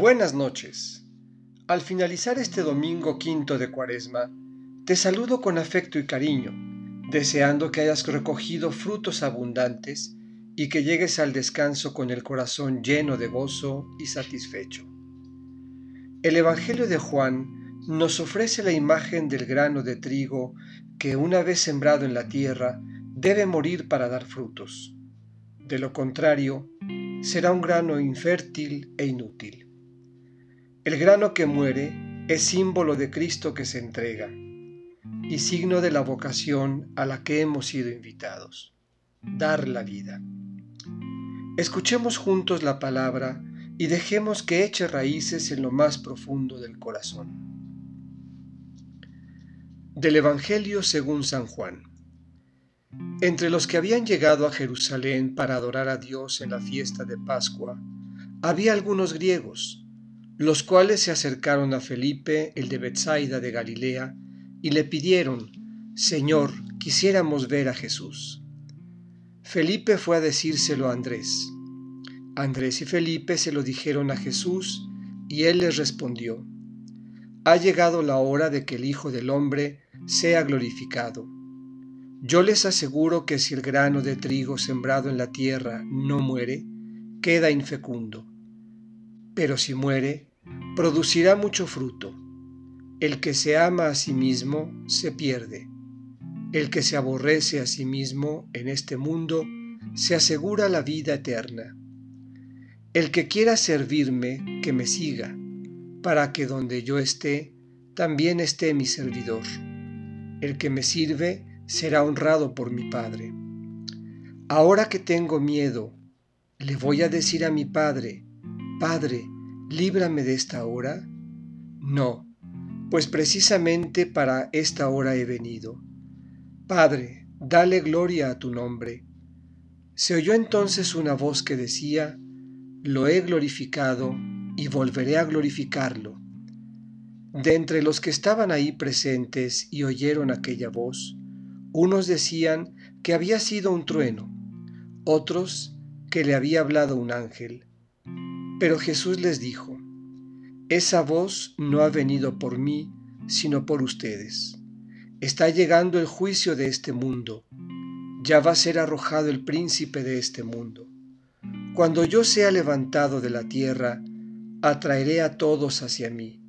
Buenas noches. Al finalizar este domingo quinto de Cuaresma, te saludo con afecto y cariño, deseando que hayas recogido frutos abundantes y que llegues al descanso con el corazón lleno de gozo y satisfecho. El Evangelio de Juan nos ofrece la imagen del grano de trigo que una vez sembrado en la tierra debe morir para dar frutos. De lo contrario, será un grano infértil e inútil. El grano que muere es símbolo de Cristo que se entrega y signo de la vocación a la que hemos sido invitados, dar la vida. Escuchemos juntos la palabra y dejemos que eche raíces en lo más profundo del corazón. Del Evangelio según San Juan. Entre los que habían llegado a Jerusalén para adorar a Dios en la fiesta de Pascua, había algunos griegos los cuales se acercaron a Felipe, el de Bethsaida de Galilea, y le pidieron, Señor, quisiéramos ver a Jesús. Felipe fue a decírselo a Andrés. Andrés y Felipe se lo dijeron a Jesús, y él les respondió, Ha llegado la hora de que el Hijo del Hombre sea glorificado. Yo les aseguro que si el grano de trigo sembrado en la tierra no muere, queda infecundo. Pero si muere, producirá mucho fruto. El que se ama a sí mismo se pierde. El que se aborrece a sí mismo en este mundo se asegura la vida eterna. El que quiera servirme, que me siga, para que donde yo esté, también esté mi servidor. El que me sirve será honrado por mi Padre. Ahora que tengo miedo, le voy a decir a mi Padre, Padre, líbrame de esta hora? No, pues precisamente para esta hora he venido. Padre, dale gloria a tu nombre. Se oyó entonces una voz que decía, Lo he glorificado y volveré a glorificarlo. De entre los que estaban ahí presentes y oyeron aquella voz, unos decían que había sido un trueno, otros que le había hablado un ángel. Pero Jesús les dijo, Esa voz no ha venido por mí, sino por ustedes. Está llegando el juicio de este mundo. Ya va a ser arrojado el príncipe de este mundo. Cuando yo sea levantado de la tierra, atraeré a todos hacia mí.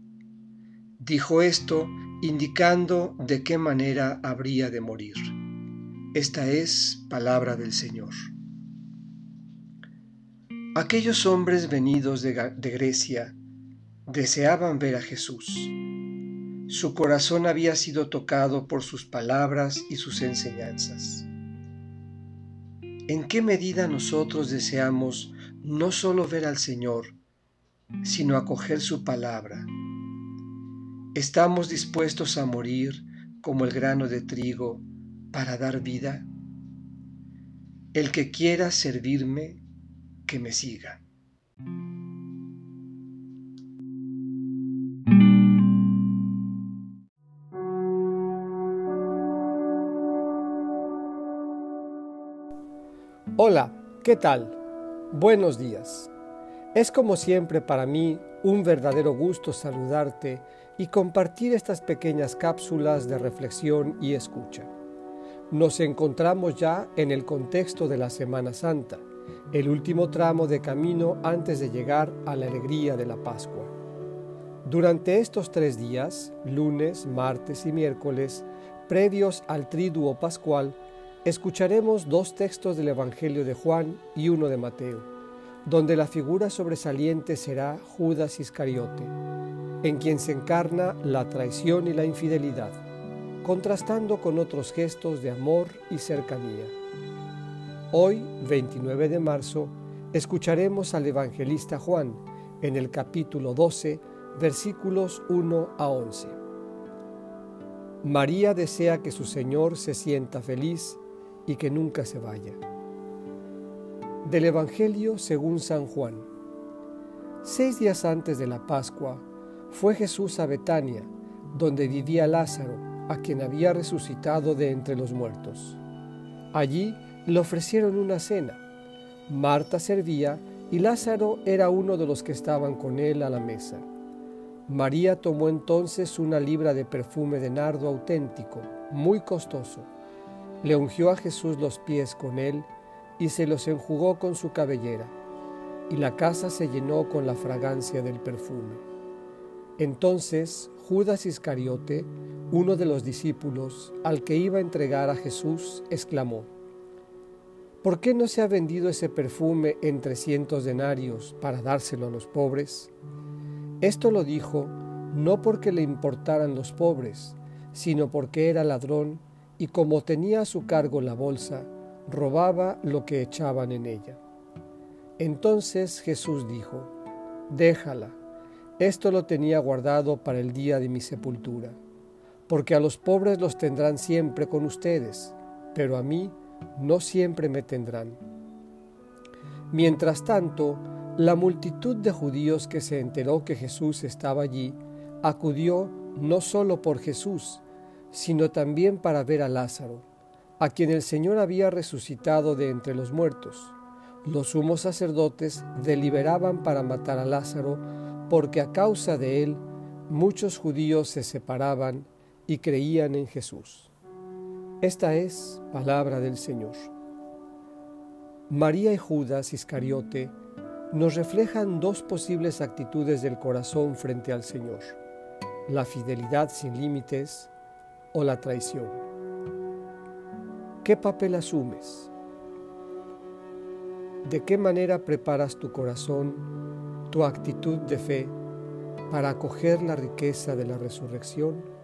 Dijo esto indicando de qué manera habría de morir. Esta es palabra del Señor. Aquellos hombres venidos de, Grecia deseaban ver a Jesús. Su corazón había sido tocado por sus palabras y sus enseñanzas. ¿En qué medida nosotros deseamos no solo ver al Señor, sino acoger su palabra? ¿Estamos dispuestos a morir como el grano de trigo para dar vida? El que quiera servirme, me siga. Hola, ¿qué tal? Buenos días. Es como siempre para mí un verdadero gusto saludarte y compartir estas pequeñas cápsulas de reflexión y escucha. Nos encontramos ya en el contexto de la Semana Santa el último tramo de camino antes de llegar a la alegría de la Pascua. Durante estos tres días, lunes, martes y miércoles, previos al triduo pascual, escucharemos dos textos del Evangelio de Juan y uno de Mateo, donde la figura sobresaliente será Judas Iscariote, en quien se encarna la traición y la infidelidad, contrastando con otros gestos de amor y cercanía. Hoy, 29 de marzo, escucharemos al evangelista Juan en el capítulo 12, versículos 1 a 11. María desea que su Señor se sienta feliz y que nunca se vaya. Del Evangelio según San Juan. Seis días antes de la Pascua, fue Jesús a Betania, donde vivía Lázaro, a quien había resucitado de entre los muertos. Allí le ofrecieron una cena. Marta servía y Lázaro era uno de los que estaban con él a la mesa. María tomó entonces una libra de perfume de nardo auténtico, muy costoso. Le ungió a Jesús los pies con él y se los enjugó con su cabellera, y la casa se llenó con la fragancia del perfume. Entonces Judas Iscariote, uno de los discípulos al que iba a entregar a Jesús, exclamó, ¿Por qué no se ha vendido ese perfume en trescientos denarios para dárselo a los pobres? Esto lo dijo no porque le importaran los pobres, sino porque era ladrón y como tenía a su cargo la bolsa, robaba lo que echaban en ella. Entonces Jesús dijo, Déjala, esto lo tenía guardado para el día de mi sepultura, porque a los pobres los tendrán siempre con ustedes, pero a mí no siempre me tendrán. Mientras tanto, la multitud de judíos que se enteró que Jesús estaba allí, acudió no solo por Jesús, sino también para ver a Lázaro, a quien el Señor había resucitado de entre los muertos. Los sumos sacerdotes deliberaban para matar a Lázaro, porque a causa de él muchos judíos se separaban y creían en Jesús. Esta es palabra del Señor. María y Judas Iscariote nos reflejan dos posibles actitudes del corazón frente al Señor, la fidelidad sin límites o la traición. ¿Qué papel asumes? ¿De qué manera preparas tu corazón, tu actitud de fe para acoger la riqueza de la resurrección?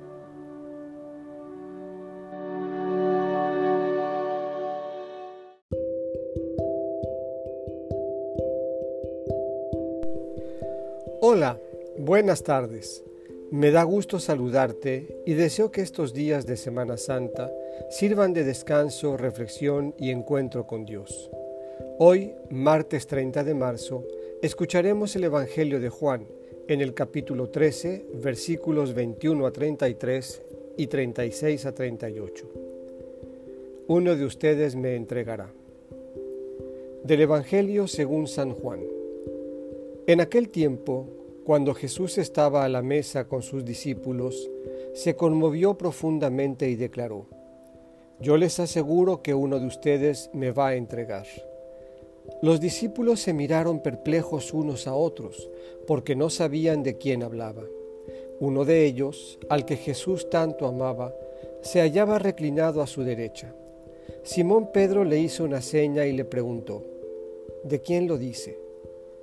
Buenas tardes. Me da gusto saludarte y deseo que estos días de Semana Santa sirvan de descanso, reflexión y encuentro con Dios. Hoy, martes 30 de marzo, escucharemos el Evangelio de Juan en el capítulo 13, versículos 21 a 33 y 36 a 38. Uno de ustedes me entregará. Del Evangelio según San Juan. En aquel tiempo, cuando Jesús estaba a la mesa con sus discípulos, se conmovió profundamente y declaró, Yo les aseguro que uno de ustedes me va a entregar. Los discípulos se miraron perplejos unos a otros, porque no sabían de quién hablaba. Uno de ellos, al que Jesús tanto amaba, se hallaba reclinado a su derecha. Simón Pedro le hizo una seña y le preguntó, ¿De quién lo dice?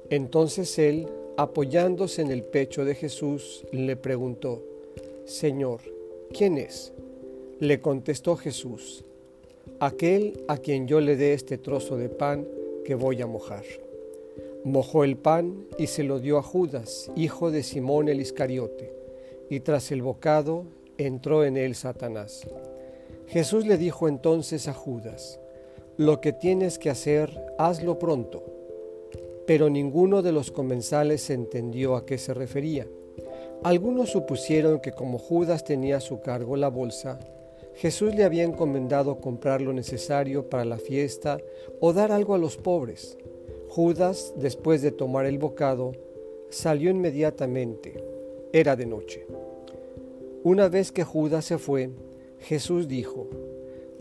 Entonces él, apoyándose en el pecho de Jesús, le preguntó, Señor, ¿quién es? Le contestó Jesús, aquel a quien yo le dé este trozo de pan que voy a mojar. Mojó el pan y se lo dio a Judas, hijo de Simón el Iscariote, y tras el bocado entró en él Satanás. Jesús le dijo entonces a Judas, Lo que tienes que hacer, hazlo pronto pero ninguno de los comensales entendió a qué se refería. Algunos supusieron que como Judas tenía a su cargo la bolsa, Jesús le había encomendado comprar lo necesario para la fiesta o dar algo a los pobres. Judas, después de tomar el bocado, salió inmediatamente. Era de noche. Una vez que Judas se fue, Jesús dijo,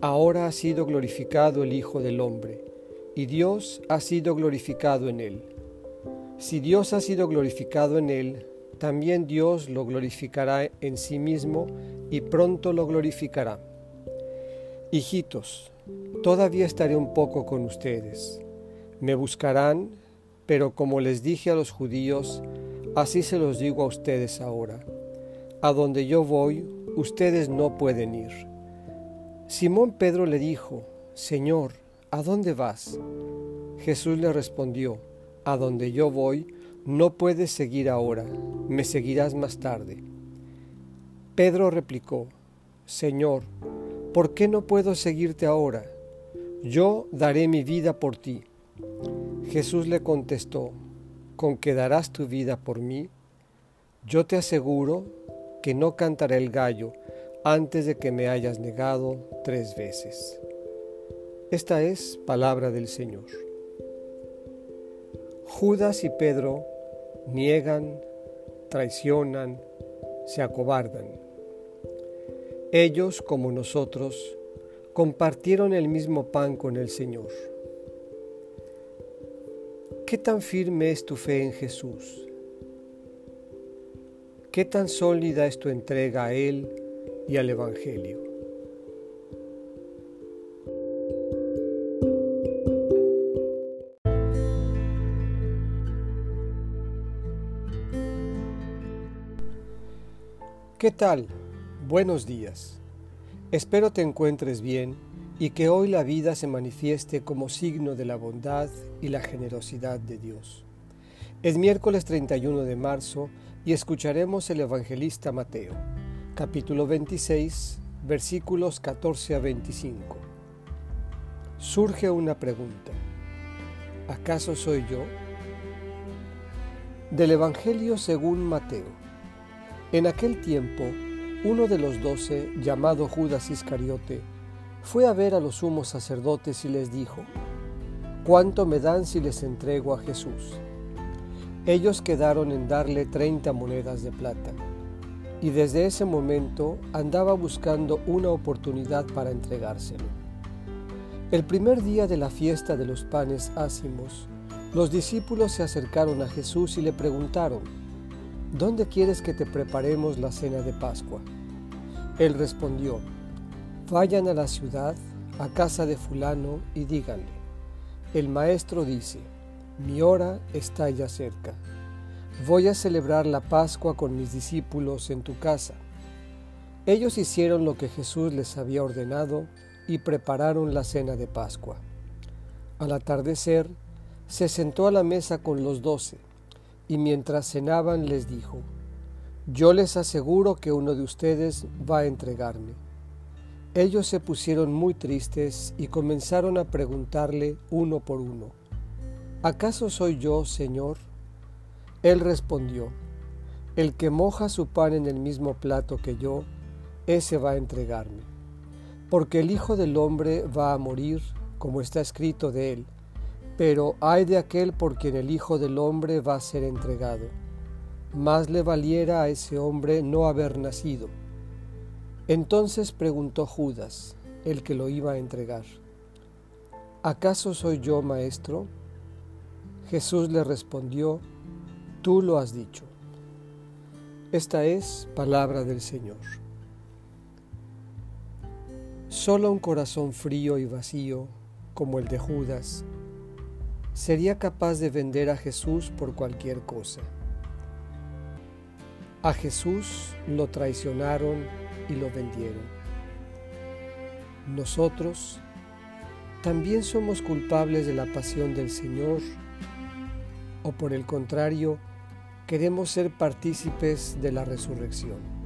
Ahora ha sido glorificado el Hijo del Hombre y Dios ha sido glorificado en él. Si Dios ha sido glorificado en él, también Dios lo glorificará en sí mismo y pronto lo glorificará. Hijitos, todavía estaré un poco con ustedes. Me buscarán, pero como les dije a los judíos, así se los digo a ustedes ahora. A donde yo voy, ustedes no pueden ir. Simón Pedro le dijo, Señor, ¿A dónde vas? Jesús le respondió, A donde yo voy, no puedes seguir ahora, me seguirás más tarde. Pedro replicó, Señor, ¿por qué no puedo seguirte ahora? Yo daré mi vida por ti. Jesús le contestó, ¿con qué darás tu vida por mí? Yo te aseguro que no cantaré el gallo antes de que me hayas negado tres veces. Esta es palabra del Señor. Judas y Pedro niegan, traicionan, se acobardan. Ellos, como nosotros, compartieron el mismo pan con el Señor. ¿Qué tan firme es tu fe en Jesús? ¿Qué tan sólida es tu entrega a Él y al Evangelio? ¿Qué tal? Buenos días. Espero te encuentres bien y que hoy la vida se manifieste como signo de la bondad y la generosidad de Dios. Es miércoles 31 de marzo y escucharemos el evangelista Mateo, capítulo 26, versículos 14 a 25. Surge una pregunta. ¿Acaso soy yo? Del Evangelio según Mateo. En aquel tiempo, uno de los doce, llamado Judas Iscariote, fue a ver a los sumos sacerdotes y les dijo, ¿Cuánto me dan si les entrego a Jesús? Ellos quedaron en darle treinta monedas de plata, y desde ese momento andaba buscando una oportunidad para entregárselo. El primer día de la fiesta de los panes ácimos, los discípulos se acercaron a Jesús y le preguntaron, ¿dónde quieres que te preparemos la cena de Pascua? Él respondió, vayan a la ciudad, a casa de fulano, y díganle, el maestro dice, mi hora está ya cerca. Voy a celebrar la Pascua con mis discípulos en tu casa. Ellos hicieron lo que Jesús les había ordenado y prepararon la cena de Pascua. Al atardecer, se sentó a la mesa con los doce y mientras cenaban les dijo, Yo les aseguro que uno de ustedes va a entregarme. Ellos se pusieron muy tristes y comenzaron a preguntarle uno por uno, ¿acaso soy yo, Señor? Él respondió, El que moja su pan en el mismo plato que yo, ese va a entregarme. Porque el Hijo del Hombre va a morir, como está escrito de él, pero hay de aquel por quien el Hijo del Hombre va a ser entregado. Más le valiera a ese hombre no haber nacido. Entonces preguntó Judas, el que lo iba a entregar, ¿acaso soy yo maestro? Jesús le respondió, tú lo has dicho. Esta es palabra del Señor. Solo un corazón frío y vacío, como el de Judas, sería capaz de vender a Jesús por cualquier cosa. A Jesús lo traicionaron y lo vendieron. Nosotros también somos culpables de la pasión del Señor o por el contrario, queremos ser partícipes de la resurrección.